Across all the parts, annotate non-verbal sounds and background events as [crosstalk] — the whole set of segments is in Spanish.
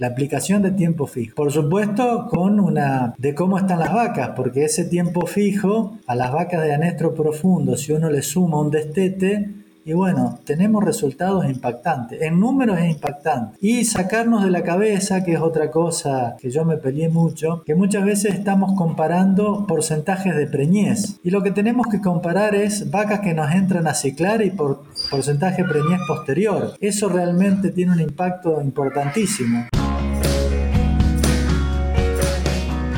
la aplicación de tiempo fijo. Por supuesto, con una de cómo están las vacas, porque ese tiempo fijo a las vacas de anestro profundo, si uno le suma un destete, y bueno, tenemos resultados impactantes. En números es impactante. Y sacarnos de la cabeza, que es otra cosa que yo me peleé mucho, que muchas veces estamos comparando porcentajes de preñez. Y lo que tenemos que comparar es vacas que nos entran a ciclar y por porcentaje preñez posterior. Eso realmente tiene un impacto importantísimo.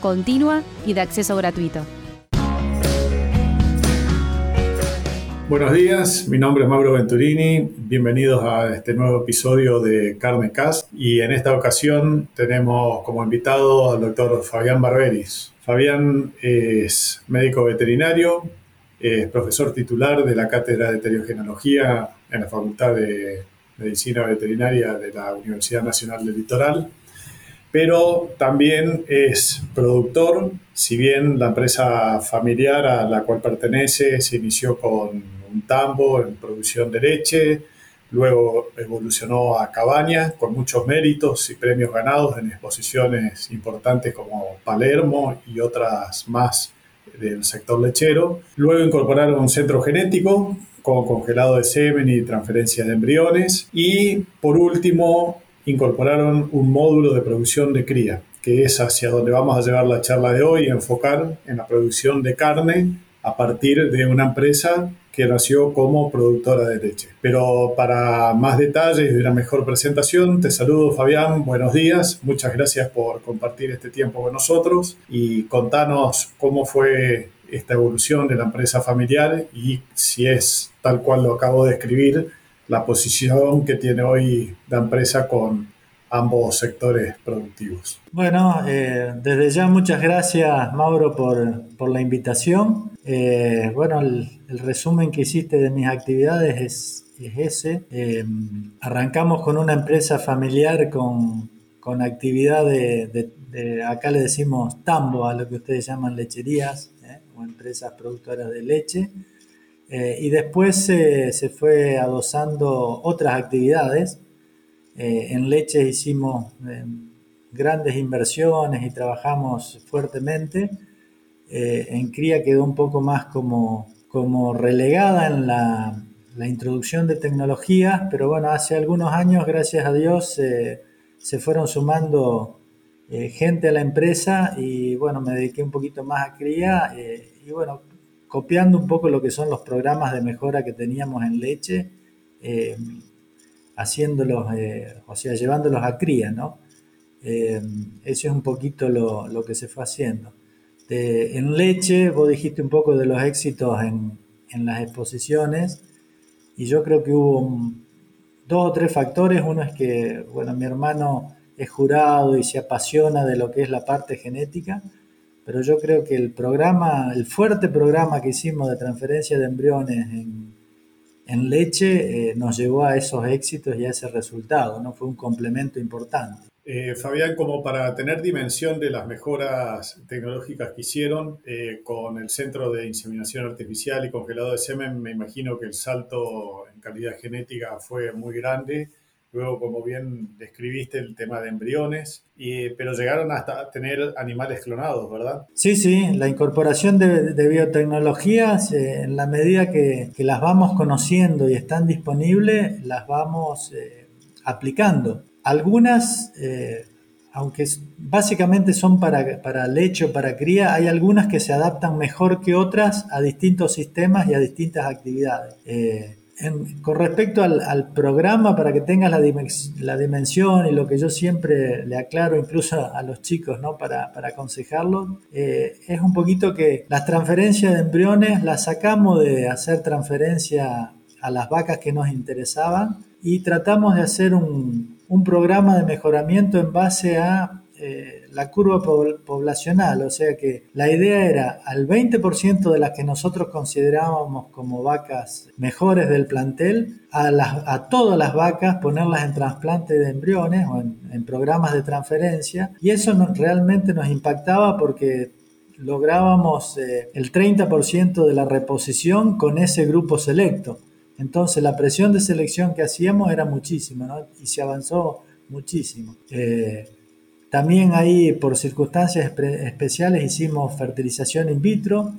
continua y de acceso gratuito. Buenos días, mi nombre es Mauro Venturini, bienvenidos a este nuevo episodio de Carne Cast y en esta ocasión tenemos como invitado al doctor Fabián Barberis. Fabián es médico veterinario, es profesor titular de la Cátedra de Teriogenología en la Facultad de Medicina Veterinaria de la Universidad Nacional del Litoral pero también es productor, si bien la empresa familiar a la cual pertenece se inició con un tambo en producción de leche, luego evolucionó a cabaña con muchos méritos y premios ganados en exposiciones importantes como Palermo y otras más del sector lechero. Luego incorporaron un centro genético con congelado de semen y transferencia de embriones y por último incorporaron un módulo de producción de cría, que es hacia donde vamos a llevar la charla de hoy, enfocar en la producción de carne a partir de una empresa que nació como productora de leche. Pero para más detalles y una mejor presentación, te saludo Fabián, buenos días, muchas gracias por compartir este tiempo con nosotros y contanos cómo fue esta evolución de la empresa familiar y si es tal cual lo acabo de escribir, la posición que tiene hoy la empresa con ambos sectores productivos. Bueno, eh, desde ya muchas gracias Mauro por, la invitación. Eh, bueno, el, resumen que hiciste de mis actividades es, ese. Eh, arrancamos con una empresa familiar con, actividad de, acá le decimos tambo, a lo que ustedes llaman lecherías o empresas productoras de leche. Eh, y después se fue adosando otras actividades. Eh, en leche hicimos eh, grandes inversiones y trabajamos fuertemente. en cría quedó un poco más como, como relegada en la, la, introducción de tecnologías, pero bueno, hace algunos años, gracias a Dios, se fueron sumando gente a la empresa y bueno, me dediqué un poquito más a cría y bueno, copiando un poco lo que son los programas de mejora que teníamos en leche, eh, haciéndolos, eh, o sea, llevándolos a cría, ¿no? Eh, eso es un poquito lo, que se fue haciendo. en leche, vos dijiste un poco de los éxitos en, en las exposiciones, y yo creo que hubo dos o tres factores. Uno es que, bueno, mi hermano es jurado y se apasiona de lo que es la parte genética pero yo creo que el programa, el fuerte programa que hicimos de transferencia de embriones en, leche eh, nos llevó a esos éxitos y a ese resultado, ¿no? Fue un complemento importante. Eh, Fabián, como para tener dimensión de las mejoras tecnológicas que hicieron eh, con el Centro de Inseminación Artificial y Congelado de Semen, me imagino que el salto en calidad genética fue muy grande Luego, como bien describiste, el tema de embriones, y, pero llegaron hasta tener animales clonados, ¿verdad? Sí, sí, la incorporación de, biotecnologías, eh, en la medida que, las vamos conociendo y están disponibles, las vamos eh, aplicando. Algunas, eh, aunque básicamente son para, para leche o para cría, hay algunas que se adaptan mejor que otras a distintos sistemas y a distintas actividades con respecto al, programa, para que tengas la, dimensión y lo que yo siempre le aclaro incluso a, los chicos, ¿no? para, para aconsejarlos, eh, es un poquito que las transferencias de embriones las sacamos de hacer transferencia a las vacas que nos interesaban y tratamos de hacer un, programa de mejoramiento en base a... Eh, la curva poblacional, o sea que la idea era al 20% de las que nosotros considerábamos como vacas mejores del plantel, a, todas las vacas ponerlas en trasplante de embriones o en, programas de transferencia, y eso realmente nos impactaba porque lográbamos eh, el 30% de la reposición con ese grupo selecto. Entonces la presión de selección que hacíamos era muchísima y se avanzó muchísimo. Eh, también ahí por circunstancias especiales hicimos fertilización in vitro,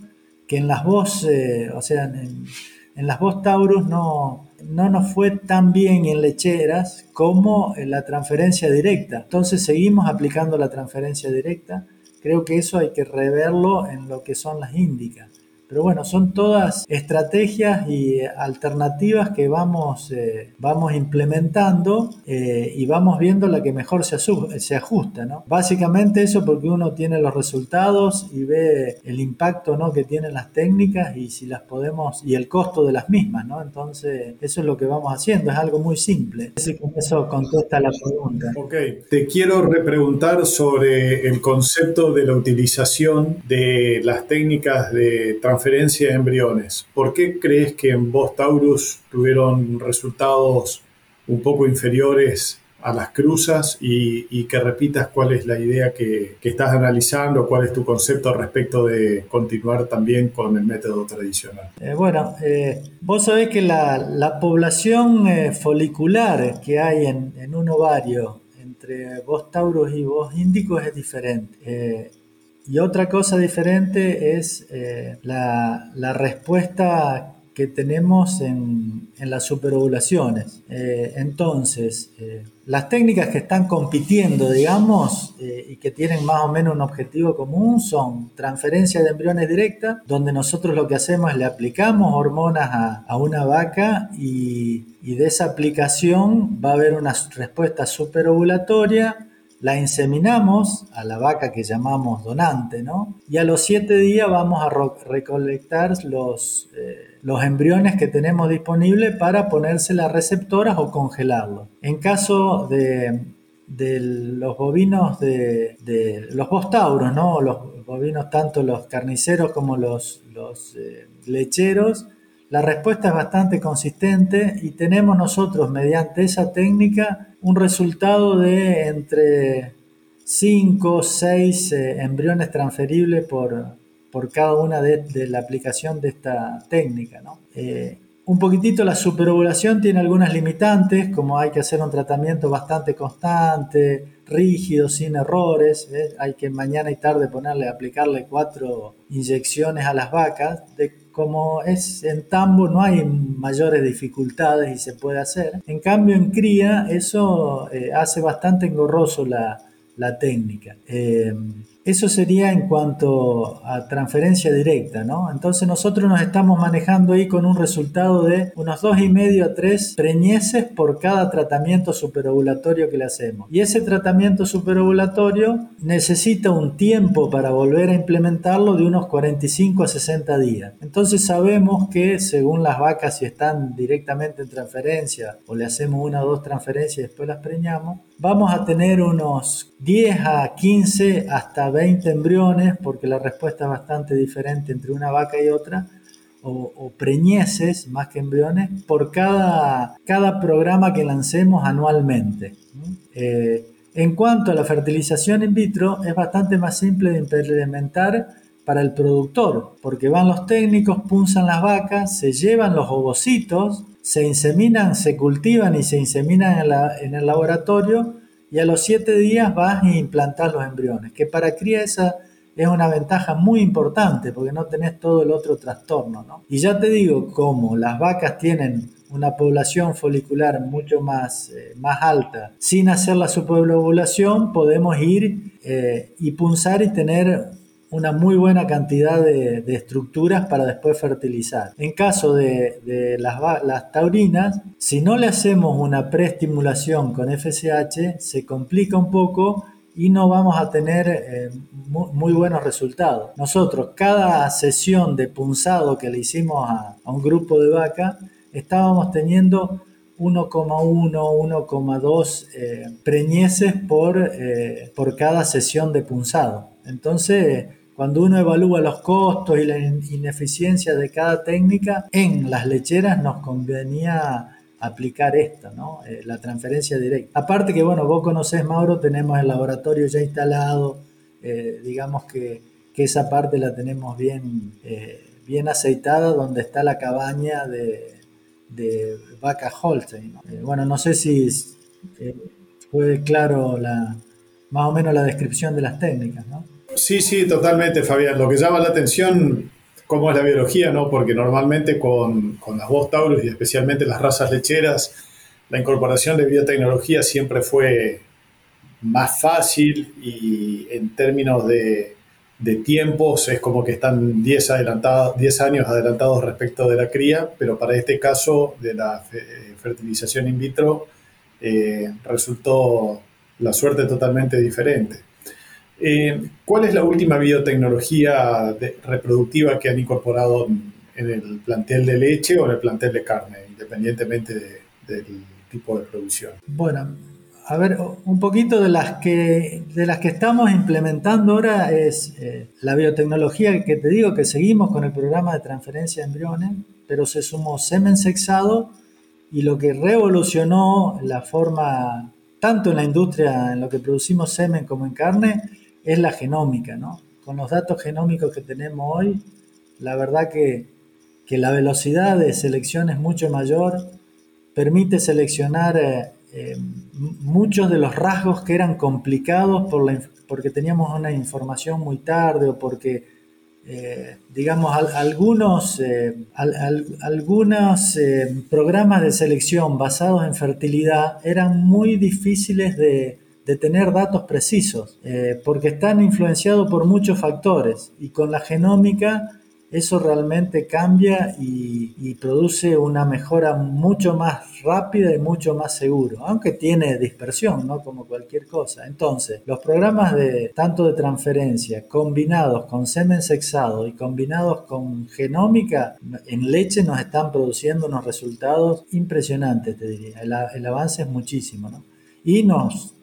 que en las voz, eh, o sea, en, las voz Taurus no, no nos fue tan bien en lecheras como en la transferencia directa. Entonces seguimos aplicando la transferencia directa. Creo que eso hay que reverlo en lo que son las índicas. Pero bueno, son todas estrategias y alternativas que vamos, eh, vamos implementando eh, y vamos viendo la que mejor se, se ajusta. ¿no? Básicamente eso porque uno tiene los resultados y ve el impacto ¿no? que tienen las técnicas y si las podemos y el costo de las mismas. ¿no? Entonces eso es lo que vamos haciendo, es algo muy simple. con eso contesta la pregunta. Ok, te quiero repreguntar sobre el concepto de la utilización de las técnicas de transformación transferencia de embriones. ¿Por qué crees que en Vos Taurus tuvieron resultados un poco inferiores a las cruzas y, que repitas cuál es la idea que, estás analizando, cuál es tu concepto respecto de continuar también con el método tradicional. Eh, bueno, eh, vos sabés que la, población eh, folicular que hay en, en, un ovario entre vos Taurus y vos Índicos es diferente. Y otra cosa diferente es eh, la, respuesta que tenemos en, las superovulaciones. Eh, entonces, eh, las técnicas que están compitiendo, digamos, y que tienen más o menos un objetivo común son transferencia de embriones directa, donde nosotros lo que hacemos es le aplicamos hormonas a, una vaca y, y, de esa aplicación va a haber una respuesta superovulatoria la inseminamos a la vaca que llamamos donante, ¿no? Y a los siete días vamos a recolectar los, eh, los embriones que tenemos disponibles para ponerse las receptoras o congelarlos. En caso de, los bovinos de, los bostauros, ¿no? Los bovinos, tanto los carniceros como los, los eh, lecheros, la respuesta es bastante consistente y tenemos nosotros mediante esa técnica un resultado de entre 5 o 6 embriones transferibles por, por cada una de, la aplicación de esta técnica. Eh, un poquitito la superovulación tiene algunas limitantes, como hay que hacer un tratamiento bastante constante, rígido, sin errores. Hay que mañana y tarde ponerle, aplicarle cuatro inyecciones a las vacas. De, como es en tambo no hay mayores dificultades y se puede hacer. En cambio en cría eso eh, hace bastante engorroso la, técnica. Eh, eso sería en cuanto a transferencia directa, ¿no? Entonces nosotros nos estamos manejando ahí con un resultado de unos dos y medio a tres preñeces por cada tratamiento superovulatorio que le hacemos. Y ese tratamiento superovulatorio necesita un tiempo para volver a implementarlo de unos 45 a 60 días. Entonces sabemos que según las vacas si están directamente en transferencia o le hacemos una o dos transferencias y después las preñamos, vamos a tener unos 10 a 15 hasta 20 embriones, porque la respuesta es bastante diferente entre una vaca y otra, o, preñeces más que embriones, por cada, cada programa que lancemos anualmente. Eh, en cuanto a la fertilización in vitro, es bastante más simple de implementar para el productor, porque van los técnicos, punzan las vacas, se llevan los ovocitos, se inseminan, se cultivan y se inseminan en, el laboratorio y a los siete días vas a implantar los embriones, que para cría esa es una ventaja muy importante porque no tenés todo el otro trastorno. ¿no? Y ya te digo, como las vacas tienen una población folicular mucho más, eh, más alta, sin hacer la superovulación, podemos ir eh, y punzar y tener una muy buena cantidad de, estructuras para después fertilizar. En caso de, las, taurinas, si no le hacemos una preestimulación con FSH, se complica un poco y no vamos a tener eh, muy, buenos resultados. Nosotros, cada sesión de punzado que le hicimos a, un grupo de vaca, estábamos teniendo 1,1, 1,2 eh, preñeces por, eh, por cada sesión de punzado. Entonces, cuando uno evalúa los costos y la ineficiencia de cada técnica, en las lecheras nos convenía aplicar esta, ¿no? Eh, la transferencia directa. Aparte que, bueno, vos conocés, Mauro, tenemos el laboratorio ya instalado, eh, digamos que, esa parte la tenemos bien, eh, bien aceitada, donde está la cabaña de, de vaca Holstein. bueno, no sé si fue claro la, más o menos la descripción de las técnicas, ¿no? Sí, sí, totalmente, Fabián. Lo que llama la atención, cómo es la biología, ¿no? Porque normalmente con, con las voz Taurus y especialmente las razas lecheras, la incorporación de biotecnología siempre fue más fácil y en términos de, de tiempos es como que están 10, adelantados, 10 años adelantados respecto de la cría, pero para este caso de la fertilización in vitro eh, resultó la suerte totalmente diferente. Eh, ¿Cuál es la última biotecnología reproductiva que han incorporado en el plantel de leche o en el plantel de carne, independientemente del tipo de producción? Bueno, a ver, un poquito de las que, de las que estamos implementando ahora es eh, la biotecnología que te digo que seguimos con el programa de transferencia de embriones, pero se sumó semen sexado y lo que revolucionó la forma, tanto en la industria, en lo que producimos semen como en carne, es la genómica, ¿no? Con los datos genómicos que tenemos hoy, la verdad que, la velocidad de selección es mucho mayor, permite seleccionar eh, eh, muchos de los rasgos que eran complicados por la, porque teníamos una información muy tarde o porque, eh, digamos, algunos, algunos programas de selección basados en fertilidad eran muy difíciles de, de tener datos precisos, eh, porque están influenciados por muchos factores y con la genómica eso realmente cambia y, produce una mejora mucho más rápida y mucho más seguro, aunque tiene dispersión, ¿no? Como cualquier cosa. Entonces, los programas de tanto de transferencia combinados con semen sexado y combinados con genómica en leche nos están produciendo unos resultados impresionantes, te diría. El, el avance es muchísimo, ¿no? Y nos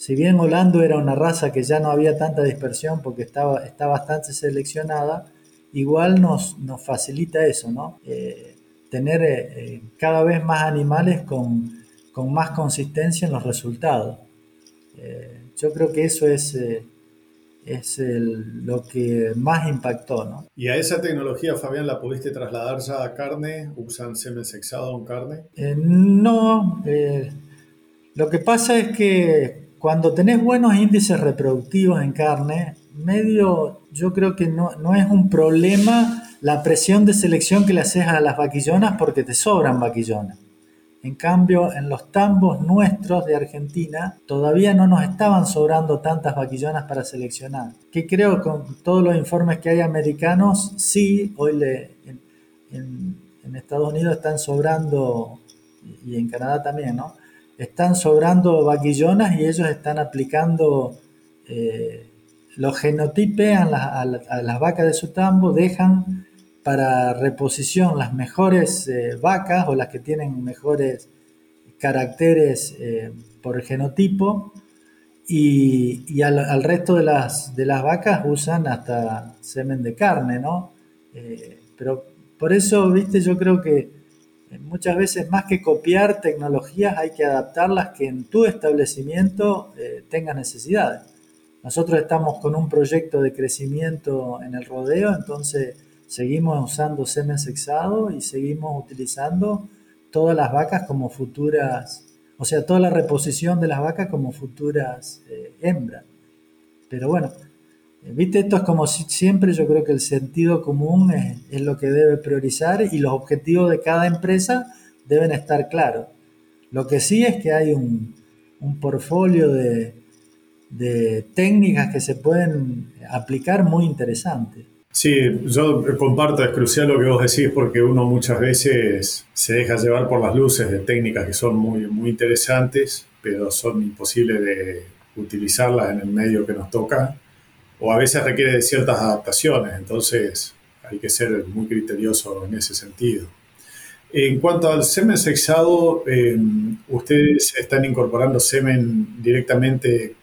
si bien Holando era una raza que ya no había tanta dispersión porque estaba, está bastante seleccionada, igual nos, nos facilita eso, ¿no? Eh, tener eh, eh, cada vez más animales con, con, más consistencia en los resultados. yo creo que eso es, es lo que más impactó, ¿no? ¿Y a esa tecnología, Fabián, la pudiste trasladar ya a carne? ¿Usan semen sexado en carne? no, lo que pasa es que cuando tenés buenos índices reproductivos en carne, medio, yo creo que no, es un problema la presión de selección que le haces a las vaquillonas porque te sobran vaquillonas. En cambio, en los tambos nuestros de Argentina todavía no nos estaban sobrando tantas vaquillonas para seleccionar. Que creo con todos los informes que hay americanos, sí, hoy le, en Estados Unidos están sobrando, y en Canadá también, ¿no? Están sobrando vaquillonas y ellos están aplicando, eh, los genotipean a, las vacas de su tambo, dejan para reposición las mejores eh, vacas o las que tienen mejores caracteres eh, por genotipo y, al, resto de las, de las vacas usan hasta semen de carne, ¿no? pero por eso, viste, yo creo que muchas veces más que copiar tecnologías hay que adaptarlas que en tu establecimiento eh, tengas necesidades. Nosotros estamos con un proyecto de crecimiento en el rodeo, entonces seguimos usando semen sexado y seguimos utilizando todas las vacas como futuras, o sea, toda la reposición de las vacas como futuras eh, hembras. Pero bueno, Viste, esto es como siempre, yo creo que el sentido común es, lo que debe priorizar y los objetivos de cada empresa deben estar claros. Lo que sí es que hay un, un portfolio de, de, técnicas que se pueden aplicar muy interesante. Sí, yo comparto, es crucial lo que vos decís porque uno muchas veces se deja llevar por las luces de técnicas que son muy, muy interesantes, pero son imposibles de utilizarlas en el medio que nos toca o a veces requiere de ciertas adaptaciones, entonces hay que ser muy criterioso en ese sentido. En cuanto al semen sexado, eh, ¿ustedes están incorporando semen directamente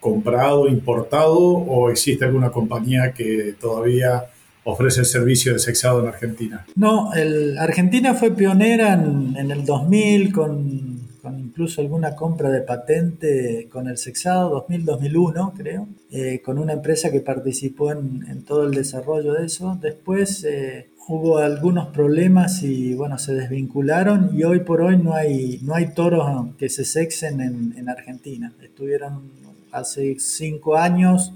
comprado, importado o existe alguna compañía que todavía ofrece el servicio de sexado en Argentina? No, Argentina fue pionera en, el 2000 con, incluso alguna compra de patente con el sexado, 2000-2001 creo, eh, con una empresa que participó en, todo el desarrollo de eso. Después eh, hubo algunos problemas y bueno, se desvincularon y hoy por hoy no hay, no hay toros que se sexen en, Argentina. Estuvieron hace cinco años,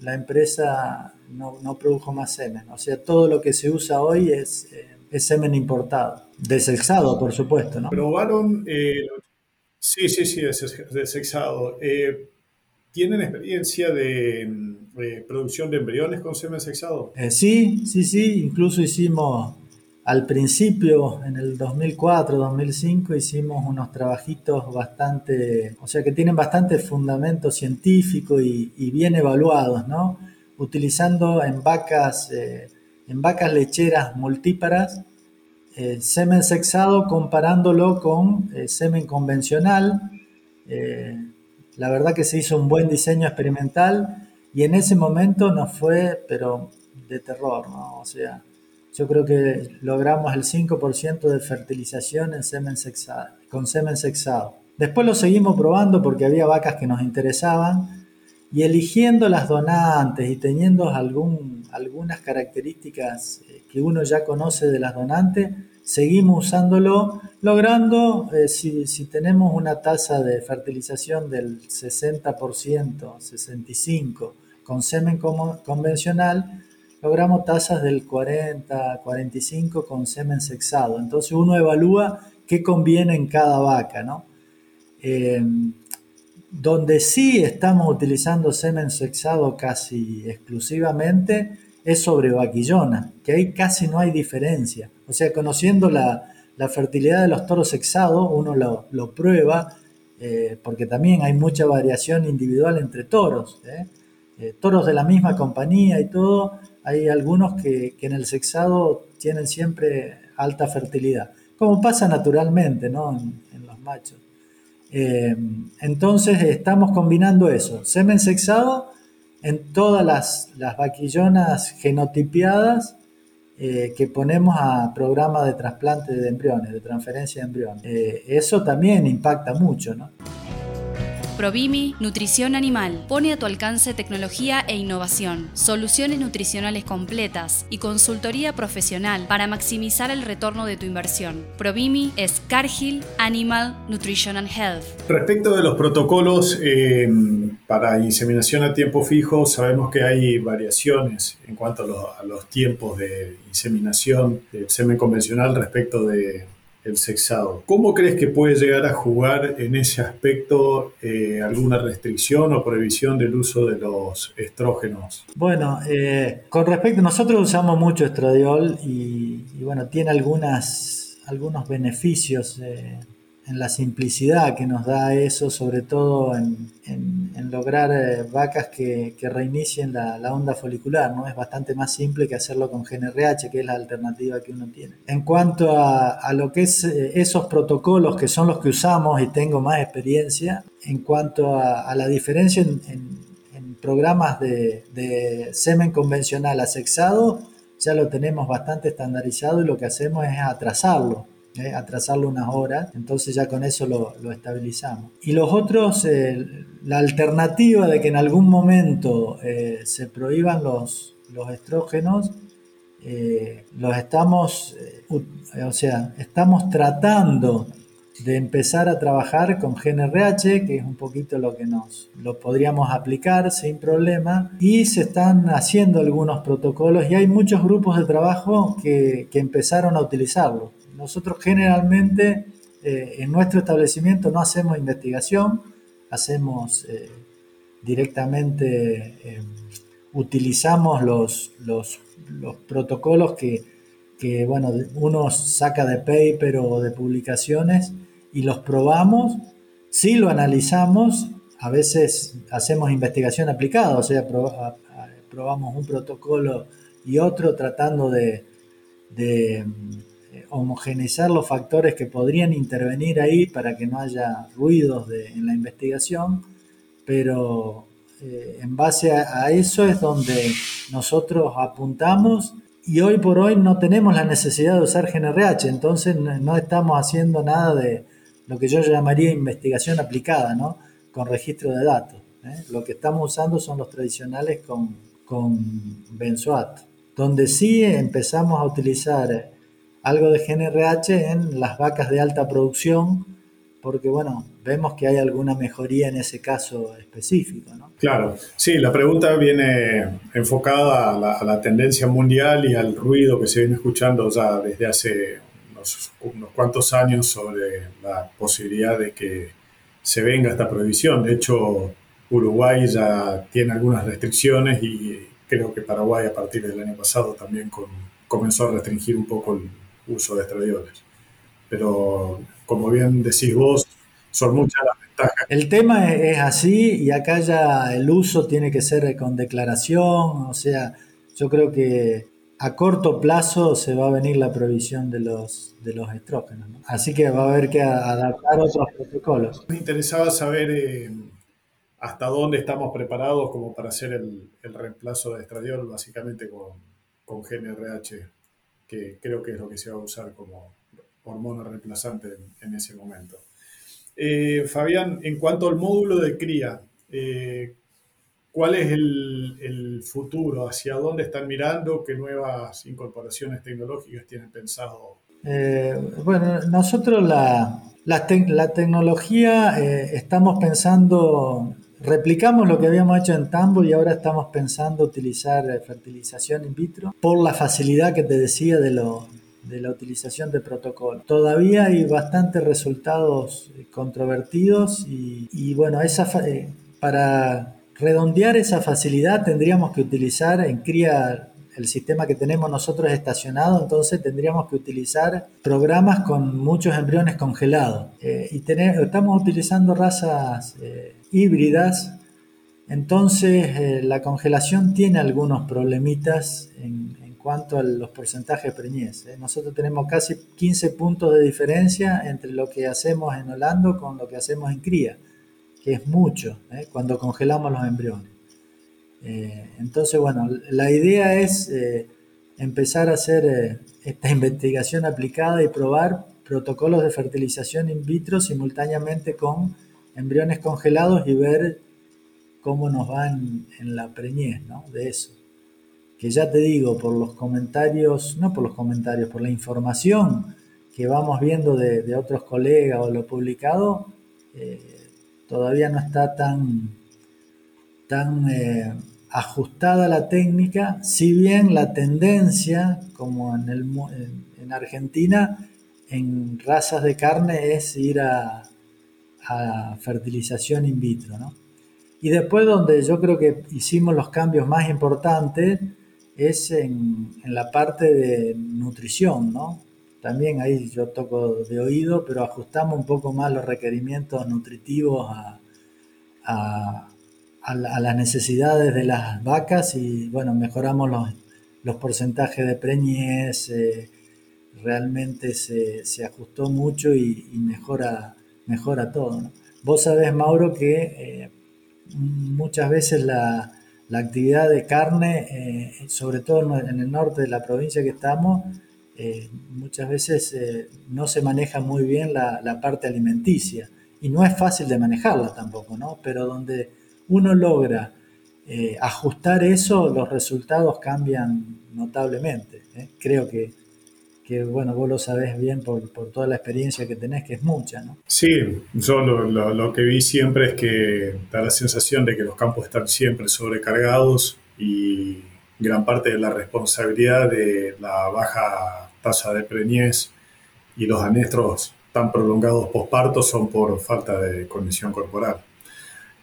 la empresa no, no, produjo más semen. O sea, todo lo que se usa hoy es, eh, semen importado. Desexado, por supuesto, ¿no? Probaron, sí, sí, sí, desexado. Eh, ¿Tienen experiencia de eh, producción de embriones con semen sexado? Eh, sí, sí, sí. Incluso hicimos al principio, en el 2004, 2005, hicimos unos trabajitos bastante, o sea, que tienen bastante fundamento científico y, bien evaluados, ¿no? Utilizando en vacas, eh, en vacas lecheras multíparas, semen sexado comparándolo con semen convencional la verdad que se hizo un buen diseño experimental y en ese momento nos fue, pero de terror, ¿no? O sea, yo creo que logramos el 5% de fertilización en semen sexado, con semen sexado. Después lo seguimos probando porque había vacas que nos interesaban y eligiendo las donantes y teniendo algún, algunas características eh, que uno ya conoce de las donantes, seguimos usándolo, logrando, eh, si, tenemos una tasa de fertilización del 60%, 65% con semen convencional, logramos tasas del 40, 45 con semen sexado. Entonces uno evalúa qué conviene en cada vaca, ¿no? Eh, donde sí estamos utilizando semen sexado casi exclusivamente es sobre vaquillona, que ahí casi no hay diferencia. O sea, conociendo la, fertilidad de los toros sexados, uno lo, prueba, eh, porque también hay mucha variación individual entre toros. ¿eh? Eh, toros de la misma compañía y todo, hay algunos que, en el sexado tienen siempre alta fertilidad, como pasa naturalmente ¿no? en, los machos. entonces estamos combinando eso, semen sexado en todas las, las vaquillonas genotipiadas eh, que ponemos a programa de trasplante de embriones, de transferencia de embriones. Eh, eso también impacta mucho, ¿no? Provimi Nutrición Animal pone a tu alcance tecnología e innovación, soluciones nutricionales completas y consultoría profesional para maximizar el retorno de tu inversión. Provimi es Cargill Animal Nutrition and Health. Respecto de los protocolos eh, para inseminación a tiempo fijo, sabemos que hay variaciones en cuanto a los tiempos de inseminación del semen convencional respecto de el sexado. ¿Cómo crees que puede llegar a jugar en ese aspecto eh, alguna restricción o prohibición del uso de los estrógenos? Bueno, eh, con respecto, nosotros usamos mucho estradiol y, bueno, tiene algunas, algunos beneficios. Eh, en la simplicidad que nos da eso, sobre todo en, lograr eh, vacas que, reinicien la, onda folicular, ¿no? Es bastante más simple que hacerlo con GNRH, que es la alternativa que uno tiene. En cuanto a, lo que es eh, esos protocolos que son los que usamos y tengo más experiencia, en cuanto a, la diferencia en, programas de, de semen convencional asexado, ya lo tenemos bastante estandarizado y lo que hacemos es atrasarlo ¿eh? atrasarlo unas horas, entonces ya con eso lo, estabilizamos. Y los otros, eh, la alternativa de que en algún momento eh, se prohíban los, los estrógenos, los estamos, o sea, estamos tratando de empezar a trabajar con GNRH, que es un poquito lo que nos lo podríamos aplicar sin problema, y se están haciendo algunos protocolos y hay muchos grupos de trabajo que, que empezaron a utilizarlo. Nosotros generalmente eh, en nuestro establecimiento no hacemos investigación, hacemos eh, directamente, eh, utilizamos los, los, protocolos que, que, bueno, uno saca de paper o de publicaciones y los probamos, sí lo analizamos, a veces hacemos investigación aplicada, o sea, probamos un protocolo y otro tratando de homogeneizar los factores que podrían intervenir ahí para que no haya ruidos en la investigación, pero eh, en base a, eso es donde nosotros apuntamos y hoy por hoy no tenemos la necesidad de usar GNRH, entonces no, estamos haciendo nada de lo que yo llamaría investigación aplicada, ¿no? Con registro de datos. ¿eh? Lo que estamos usando son los tradicionales con, con benzoato, donde sí empezamos a utilizar algo de GNRH en las vacas de alta producción, porque bueno, vemos que hay alguna mejoría en ese caso específico. ¿no? Claro, sí, la pregunta viene enfocada a la, tendencia mundial y al ruido que se viene escuchando ya desde hace unos, unos, cuantos años sobre la posibilidad de que se venga esta prohibición. De hecho, Uruguay ya tiene algunas restricciones y creo que Paraguay a partir del año pasado también comenzó a restringir un poco el uso de estradioles. Pero como bien decís vos, son muchas las ventajas. El tema es, así y acá ya el uso tiene que ser con declaración, o sea, yo creo que a corto plazo se va a venir la prohibición de los, de los estrógenos. Así que va a haber que adaptar otros protocolos. Me interesaba saber eh, hasta dónde estamos preparados como para hacer el, reemplazo de estradiol básicamente con, con GNRH creo que es lo que se va a usar como hormona reemplazante en, ese momento. Eh, Fabián, en cuanto al módulo de cría, eh, ¿cuál es el, futuro? ¿Hacia dónde están mirando? ¿Qué nuevas incorporaciones tecnológicas tienen pensado? Eh, bueno, nosotros la, la tecnología estamos pensando Replicamos lo que habíamos hecho en Tambo y ahora estamos pensando utilizar eh, fertilización in vitro por la facilidad que te decía de, lo, de la utilización de protocolo. Todavía hay bastantes resultados eh, controvertidos y, bueno, esa, eh, para redondear esa facilidad tendríamos que utilizar en cría el sistema que tenemos nosotros estacionado, entonces tendríamos que utilizar programas con muchos embriones congelados. y estamos utilizando razas híbridas, entonces eh, la congelación tiene algunos problemitas en, cuanto a los porcentajes de preñez. ¿eh? Nosotros tenemos casi 15 puntos de diferencia entre lo que hacemos en Holando con lo que hacemos en cría, que es mucho ¿eh? cuando congelamos los embriones. entonces, bueno, la idea es empezar a hacer esta investigación aplicada y probar protocolos de fertilización in vitro simultáneamente con embriones congelados y ver cómo nos van en la preñez, ¿no? De eso. Que ya te digo, por los comentarios, no por los comentarios, por la información que vamos viendo de, otros colegas o lo publicado, eh, todavía no está tan, tan eh, ajustada la técnica, si bien la tendencia, como en, el, en Argentina, en razas de carne es ir a, a fertilización in vitro. ¿no? Y después donde yo creo que hicimos los cambios más importantes es en, la parte de nutrición, ¿no? También ahí yo toco de oído, pero ajustamos un poco más los requerimientos nutritivos a, las necesidades de las vacas y bueno, mejoramos los, porcentajes de preñez, eh, realmente se, ajustó mucho y mejora mejora todo. Vos sabés, Mauro, que eh, muchas veces la, actividad de carne, eh, sobre todo en el norte de la provincia que estamos, eh, muchas veces no se maneja muy bien la, parte alimenticia y no es fácil de manejarla tampoco, ¿no? Pero donde uno logra ajustar eso, los resultados cambian notablemente. Creo que que bueno, vos lo sabés bien por, por, toda la experiencia que tenés, que es mucha, ¿no? Sí, yo lo, lo, que vi siempre es que da la sensación de que los campos están siempre sobrecargados y gran parte de la responsabilidad de la baja tasa de preñez y los anestros tan prolongados posparto son por falta de condición corporal.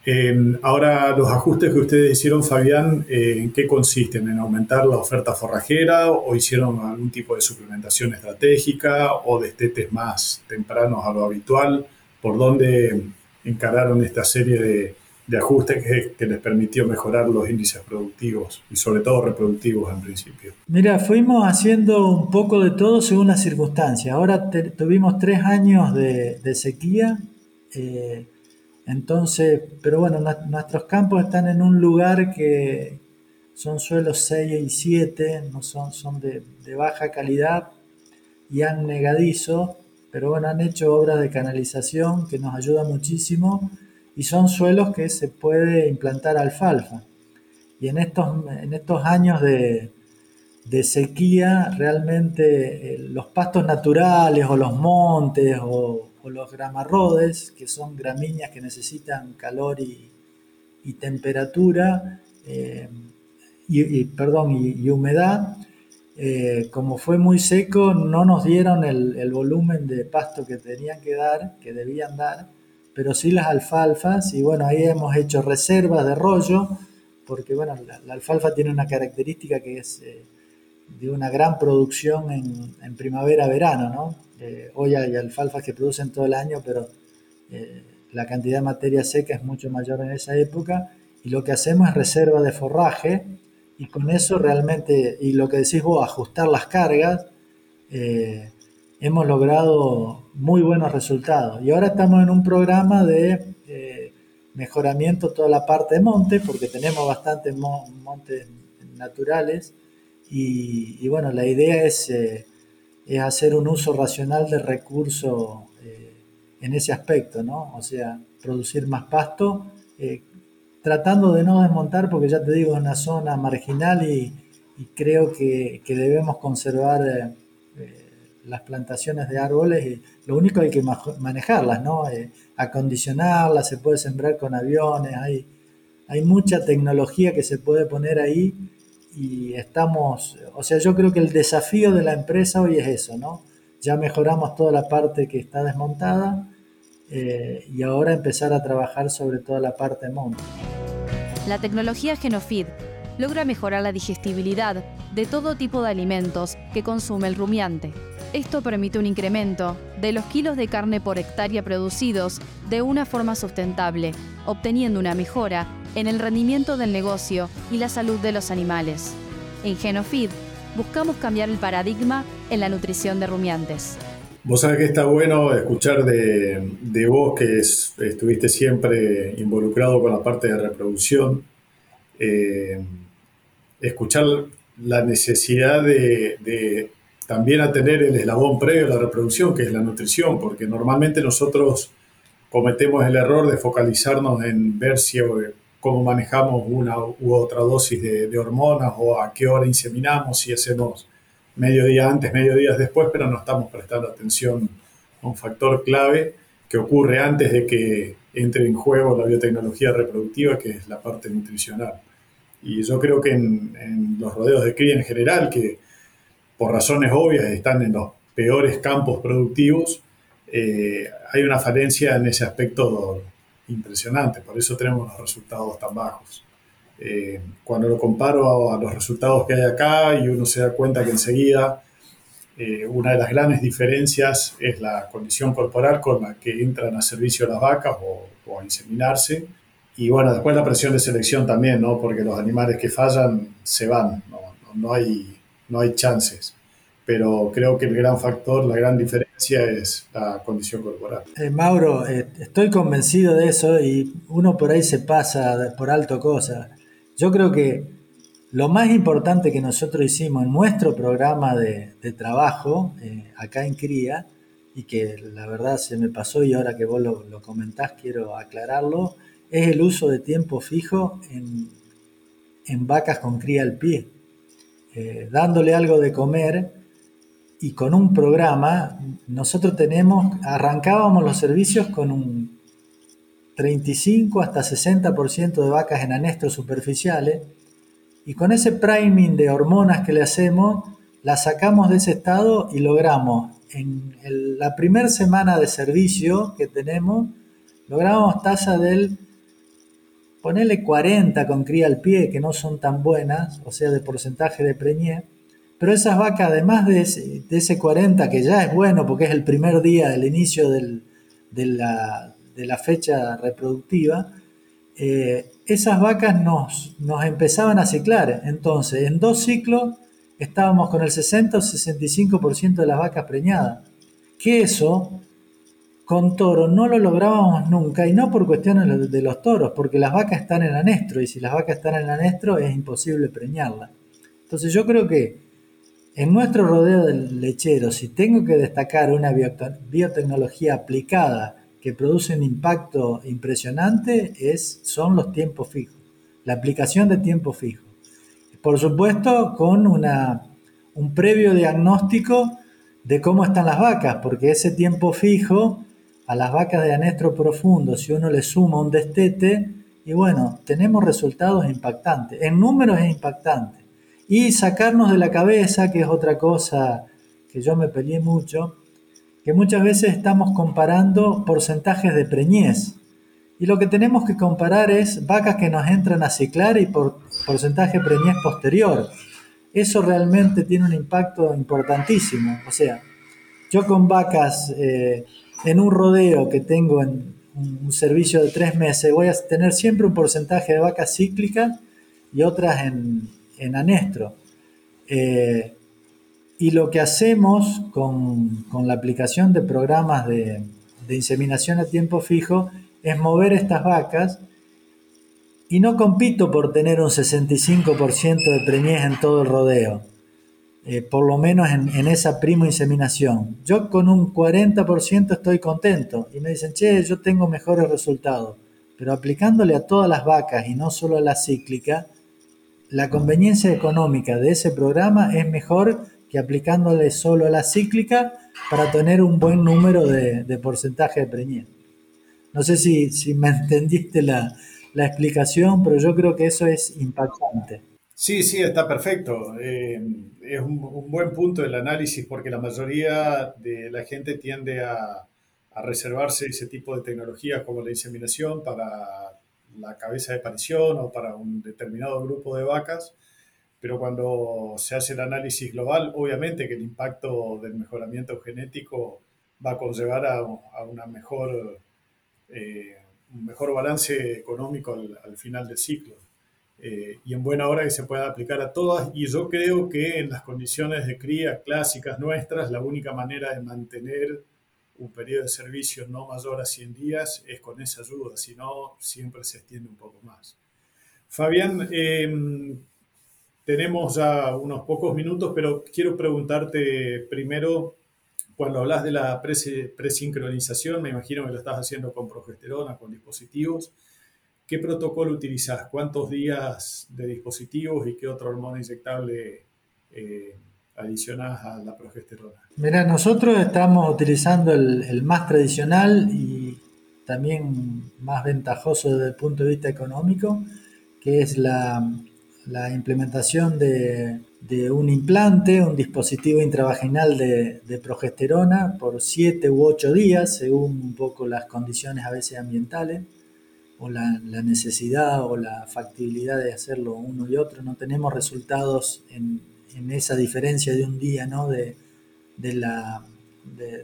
Em, ahora, los ajustes que ustedes hicieron, Fabián, eh, ¿en qué consisten? ¿En aumentar la oferta forrajera o hicieron algún tipo de suplementación estratégica o destetes más tempranos a lo habitual? ¿Por dónde encararon esta serie de, de ajuste que, les permitió mejorar los índices productivos y sobre todo reproductivos en principio? Mira, fuimos haciendo un poco de todo según las circunstancias. Ahora tuvimos tres años de, sequía, eh, entonces, pero bueno, nuestros campos están en un lugar que son suelos 6 y 7, no son, son de, baja calidad y han negadizo, pero bueno, han hecho obras de canalización que nos ayuda muchísimo y son suelos que se puede implantar alfalfa. Y en estos, en estos años de, sequía, realmente eh, los pastos naturales o los montes o, los gramarrodes, que son gramíneas que necesitan calor y, temperatura, eh, y, perdón, y, humedad, eh, como fue muy seco, no nos dieron el, volumen de pasto que tenían que dar, que debían dar, pero sí las alfalfas, y bueno, ahí hemos hecho reservas de rollo, porque bueno, la, alfalfa tiene una característica que es eh, de una gran producción en, primavera-verano, ¿no? Eh, hoy hay alfalfas que producen todo el año, pero eh, la cantidad de materia seca es mucho mayor en esa época, y lo que hacemos es reserva de forraje, y con eso realmente, y lo que decís vos, ajustar las cargas, hemos logrado muy buenos resultados. Y ahora estamos en un programa de eh, mejoramiento toda la parte de monte, porque tenemos bastantes montes naturales. Y, bueno, la idea es, eh, es, hacer un uso racional de recursos eh, en ese aspecto, ¿no? O sea, producir más pasto, tratando de no desmontar, porque ya te digo, es una zona marginal y, creo que, que, debemos conservar las plantaciones de árboles y lo único hay que manejarlas, ¿no? Eh, acondicionarlas, se puede sembrar con aviones, hay, hay mucha tecnología que se puede poner ahí y estamos, o sea, yo creo que el desafío de la empresa hoy es eso, ¿no? Ya mejoramos toda la parte que está desmontada eh, y ahora empezar a trabajar sobre toda la parte monte. La tecnología Genofeed logra mejorar la digestibilidad de todo tipo de alimentos que consume el rumiante. Esto permite un incremento de los kilos de carne por hectárea producidos de una forma sustentable, obteniendo una mejora en el rendimiento del negocio y la salud de los animales. En Genofeed buscamos cambiar el paradigma en la nutrición de rumiantes. Vos sabés que está bueno escuchar de, vos que estuviste siempre involucrado con la parte de reproducción, eh, escuchar la necesidad de también a tener el eslabón previo a la reproducción, que es la nutrición, porque normalmente nosotros cometemos el error de focalizarnos en ver eh, cómo manejamos una u otra dosis de, hormonas o a qué hora inseminamos, si hacemos medio día antes, medio día después, pero no estamos prestando atención a un factor clave que ocurre antes de que entre en juego la biotecnología reproductiva, que es la parte nutricional. Y yo creo que en, en los rodeos de cría en general, que por razones obvias están en los peores campos productivos, eh, hay una falencia en ese aspecto impresionante, por eso tenemos los resultados tan bajos. Eh, cuando lo comparo a, los resultados que hay acá y uno se da cuenta que enseguida eh, una de las grandes diferencias es la condición corporal con la que entran a servicio las vacas o, a inseminarse. Y bueno, después la presión de selección también, ¿no? Porque los animales que fallan se van, no, no hay no hay chances. Pero creo que el gran factor, la gran diferencia es la condición corporal. Eh, Mauro, eh, estoy convencido de eso y uno por ahí se pasa por alto cosas. Yo creo que lo más importante que nosotros hicimos en nuestro programa de, trabajo eh, acá en Cría, y que la verdad se me pasó y ahora que vos lo, lo comentás quiero aclararlo, es el uso de tiempo fijo en, en vacas con cría al pie. Eh, dándole algo de comer y con un programa, nosotros tenemos, arrancábamos los servicios con un 35 hasta 60% de vacas en anestros superficiales y con ese priming de hormonas que le hacemos, la sacamos de ese estado y logramos en la primera semana de servicio que tenemos, logramos tasa del Ponele 40 con cría al pie, que no son tan buenas, o sea, de porcentaje de preñé. Pero esas vacas, además de ese, 40, que ya es bueno porque es el primer día, el inicio de, la, fecha reproductiva, eh, esas vacas nos, nos empezaban a ciclar. Entonces, en dos ciclos estábamos con el 60 o 65% de las vacas preñadas. Que eso con toro no lo lográbamos nunca, y no por cuestiones de los toros, porque las vacas están en anestro, y si las vacas están en anestro es imposible preñarlas. Entonces yo creo que en nuestro rodeo del lechero, si tengo que destacar una biotecnología aplicada que produce un impacto impresionante, es, son los tiempos fijos, la aplicación de tiempo fijo. Por supuesto, con una, un previo diagnóstico de cómo están las vacas, porque ese tiempo fijo a las vacas de anestro profundo, si uno le suma un destete, y bueno, tenemos resultados impactantes. En números es impactante. Y sacarnos de la cabeza, que es otra cosa que yo me peleé mucho, que muchas veces estamos comparando porcentajes de preñez. Y lo que tenemos que comparar es vacas que nos entran a ciclar y por porcentaje de preñez posterior. Eso realmente tiene un impacto importantísimo. O sea, yo con vacas eh, en un rodeo que tengo en un servicio de tres meses, voy a tener siempre un porcentaje de vacas cíclicas y otras en, en anestro. Eh, y lo que hacemos con, la aplicación de programas de, inseminación a tiempo fijo es mover estas vacas y no compito por tener un 65% de preñez en todo el rodeo, eh, por lo menos en, en, esa primo inseminación. Yo con un 40% estoy contento y me dicen, che, yo tengo mejores resultados, pero aplicándole a todas las vacas y no solo a la cíclica, la conveniencia económica de ese programa es mejor que aplicándole solo a la cíclica para tener un buen número de, porcentaje de preñez. No sé si, si me [laughs] entendiste la, explicación, pero yo creo que eso es impactante. Sí, sí, está perfecto. Eh, es un, buen punto el análisis porque la mayoría de la gente tiende a, reservarse ese tipo de tecnologías como la inseminación para la cabeza de parición o para un determinado grupo de vacas, pero cuando se hace el análisis global, obviamente que el impacto del mejoramiento genético va a conllevar a, una mejor, eh, un mejor balance económico al, final del ciclo. Eh, y en buena hora que se pueda aplicar a todas. Y yo creo que en las condiciones de cría clásicas nuestras, la única manera de mantener un periodo de servicio no mayor a 100 días es con esa ayuda, si no, siempre se extiende un poco más. Fabián, em, tenemos ya unos pocos minutos, pero quiero preguntarte primero, cuando hablas de la presincronización, me imagino que lo estás haciendo con progesterona, con dispositivos. ¿Qué protocolo utilizas? ¿Cuántos días de dispositivos y qué otra hormona inyectable eh, adicionadas a la progesterona? Mira, nosotros estamos utilizando el, más tradicional y también más ventajoso desde el punto de vista económico, que es la, implementación de, un implante, un dispositivo intravaginal de, progesterona por 7 u 8 días, según un poco las condiciones a veces ambientales o la, necesidad o la factibilidad de hacerlo uno y otro. No tenemos resultados en, en esa diferencia de un día, ¿no? De, la,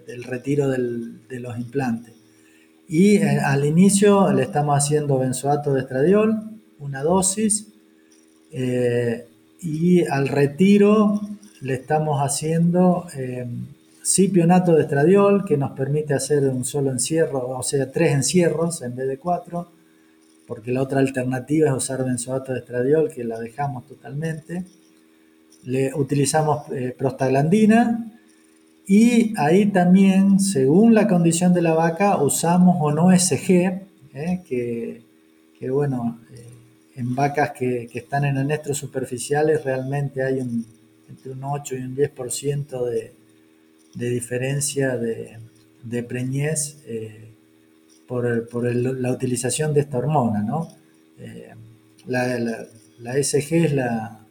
del retiro de los implantes. Y eh, al inicio le estamos haciendo benzoato de estradiol, una dosis, eh, y al retiro le estamos haciendo eh, cipionato de estradiol, que nos permite hacer un solo encierro, o sea, tres encierros en vez de cuatro, porque la otra alternativa es usar benzoato de estradiol, que la dejamos totalmente. Le utilizamos eh, prostaglandina y ahí también, según la condición de la vaca, usamos o no SG, eh, que, bueno, eh, en vacas que, están en anestros superficiales realmente hay un, entre un 8 y un 10% de, de diferencia de, de preñez por, la utilización de esta hormona, ¿no? La, la, SG es la,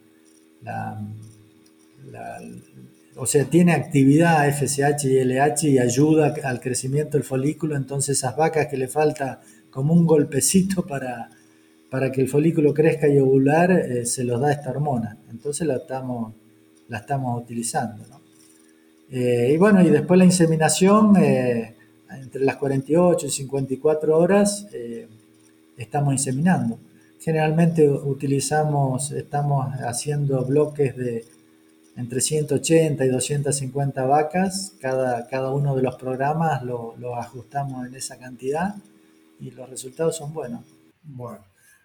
o sea, tiene actividad FSH y LH y ayuda al crecimiento del folículo, entonces esas vacas que le falta como un golpecito para, para que el folículo crezca y ovular, eh, se los da esta hormona. Entonces la estamos, la estamos utilizando. Eh, y bueno, y después la inseminación, eh, entre las 48 y 54 horas, estamos inseminando. Generalmente utilizamos, estamos haciendo bloques de entre 180 y 250 vacas, cada, cada uno de los programas lo, ajustamos en esa cantidad y los resultados son buenos. Bueno,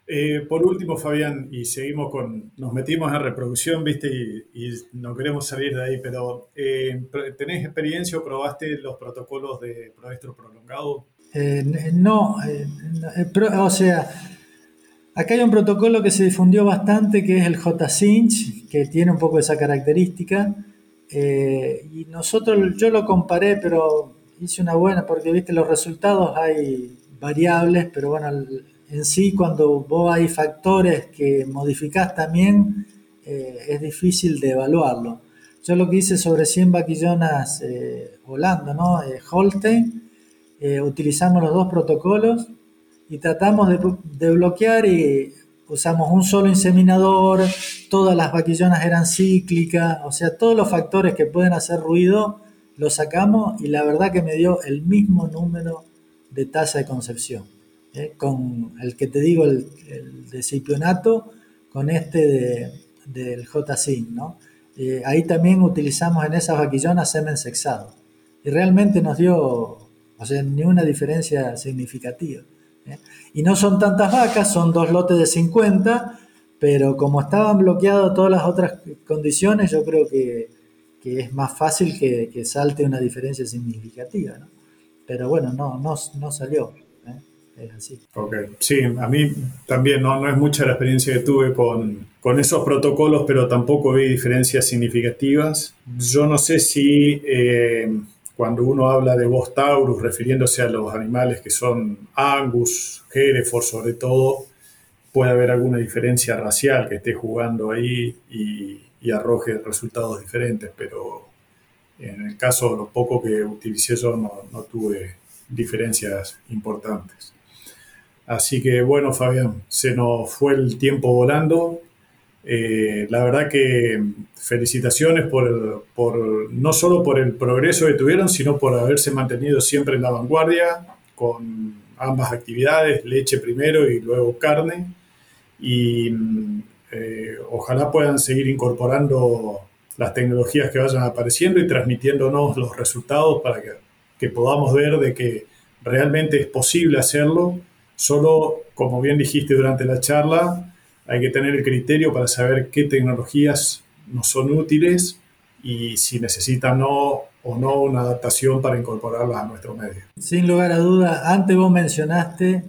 eh, por último, Fabián, y seguimos con, nos metimos en reproducción, viste, y, no queremos salir de ahí, pero eh, ¿tenés experiencia o probaste los protocolos de proestro prolongado? Eh, no, o sea, acá hay un protocolo que se difundió bastante que es el J-Cinch, que tiene un poco esa característica, y nosotros, yo lo comparé, pero hice una buena, porque viste, los resultados hay variables, pero bueno, en sí cuando vos hay factores que modificás también, eh, es difícil de evaluarlo. Yo lo que hice sobre 100 vaquillonas eh, Holanda, ¿no? Eh, Holstein, utilizamos los dos protocolos y tratamos de, bloquear y usamos un solo inseminador, todas las vaquillonas eran cíclicas, o sea, todos los factores que pueden hacer ruido los sacamos y la verdad que me dio el mismo número de tasa de concepción. ¿Eh? con el que te digo, el, de cipionato, con este de, del J-Sin, ¿no? Eh, ahí también utilizamos en esas vaquillonas semen sexado. Y realmente nos dio, o sea, ni una diferencia significativa. ¿eh? Y no son tantas vacas, son dos lotes de 50, pero como estaban bloqueadas todas las otras condiciones, yo creo que, que es más fácil que, que, salte una diferencia significativa. ¿no? Pero bueno, no, no, no salió así. Ok, sí, a mí también no, no es mucha la experiencia que tuve con, con esos protocolos, pero tampoco vi diferencias significativas. Yo no sé si eh, cuando uno habla de Bos taurus, refiriéndose a los animales que son Angus, Hereford sobre todo, puede haber alguna diferencia racial que esté jugando ahí y, arroje resultados diferentes, pero en el caso, lo poco que utilicé yo no tuve diferencias importantes. Así que bueno, Fabián, se nos fue el tiempo volando. Eh, la verdad que felicitaciones por, por, no solo por el progreso que tuvieron, sino por haberse mantenido siempre en la vanguardia con ambas actividades, leche primero y luego carne. Y eh, ojalá puedan seguir incorporando las tecnologías que vayan apareciendo y transmitiéndonos los resultados para que, que podamos ver de que realmente es posible hacerlo Solo, como bien dijiste durante la charla, hay que tener el criterio para saber qué tecnologías nos son útiles y si necesitan o no una adaptación para incorporarlas a nuestro medio. Sin lugar a duda, antes vos mencionaste,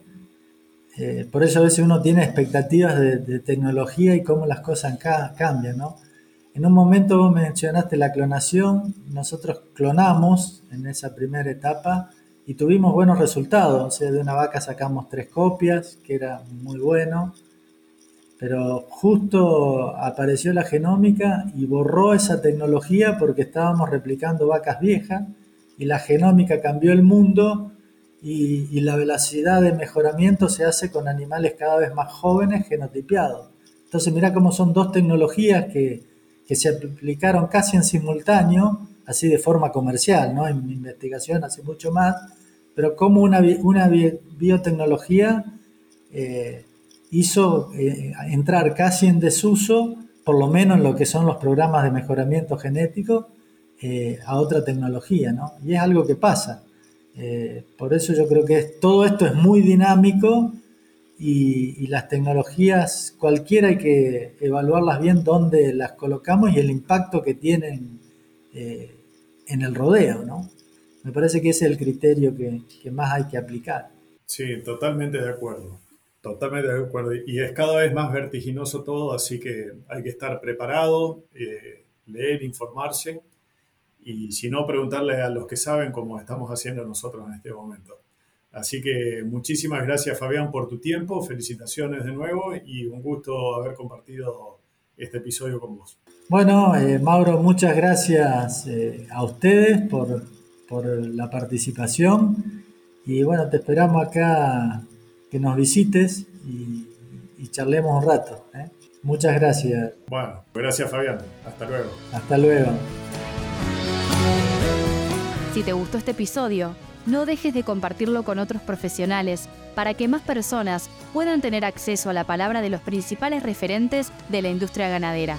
eh, por eso a veces uno tiene expectativas de, tecnología y cómo las cosas cambian, ¿no? En un momento vos mencionaste la clonación, nosotros clonamos en esa primera etapa y tuvimos buenos resultados. O sea, de una vaca sacamos tres copias, que era muy bueno, pero justo apareció la genómica y borró esa tecnología porque estábamos replicando vacas viejas y la genómica cambió el mundo y, la velocidad de mejoramiento se hace con animales cada vez más jóvenes genotipiados. Entonces mira cómo son dos tecnologías que, que se aplicaron casi en simultáneo así de forma comercial, ¿no? En investigación hace mucho más, pero como una, biotecnología eh, hizo eh, entrar casi en desuso, por lo menos en lo que son los programas de mejoramiento genético, eh, a otra tecnología, ¿no? Y es algo que pasa. por eso yo creo que todo esto es muy dinámico y, y, las tecnologías, cualquiera hay que evaluarlas bien dónde las colocamos y el impacto que tienen en el rodeo, ¿no? Me parece que ese es el criterio que, más hay que aplicar. Sí, totalmente de acuerdo. Totalmente de acuerdo. Y es cada vez más vertiginoso todo, así que hay que estar preparado, eh, leer, informarse y si no, preguntarle a los que saben como estamos haciendo nosotros en este momento. Así que muchísimas gracias Fabián por tu tiempo, felicitaciones de nuevo y un gusto haber compartido este episodio con vos. Bueno, eh, Mauro, muchas gracias eh, a ustedes por, la participación y bueno, te esperamos acá que nos visites y, charlemos un rato. ¿eh? Muchas gracias. Bueno, gracias Fabián. Hasta luego. Hasta luego. Si te gustó este episodio, no dejes de compartirlo con otros profesionales para que más personas puedan tener acceso a la palabra de los principales referentes de la industria ganadera.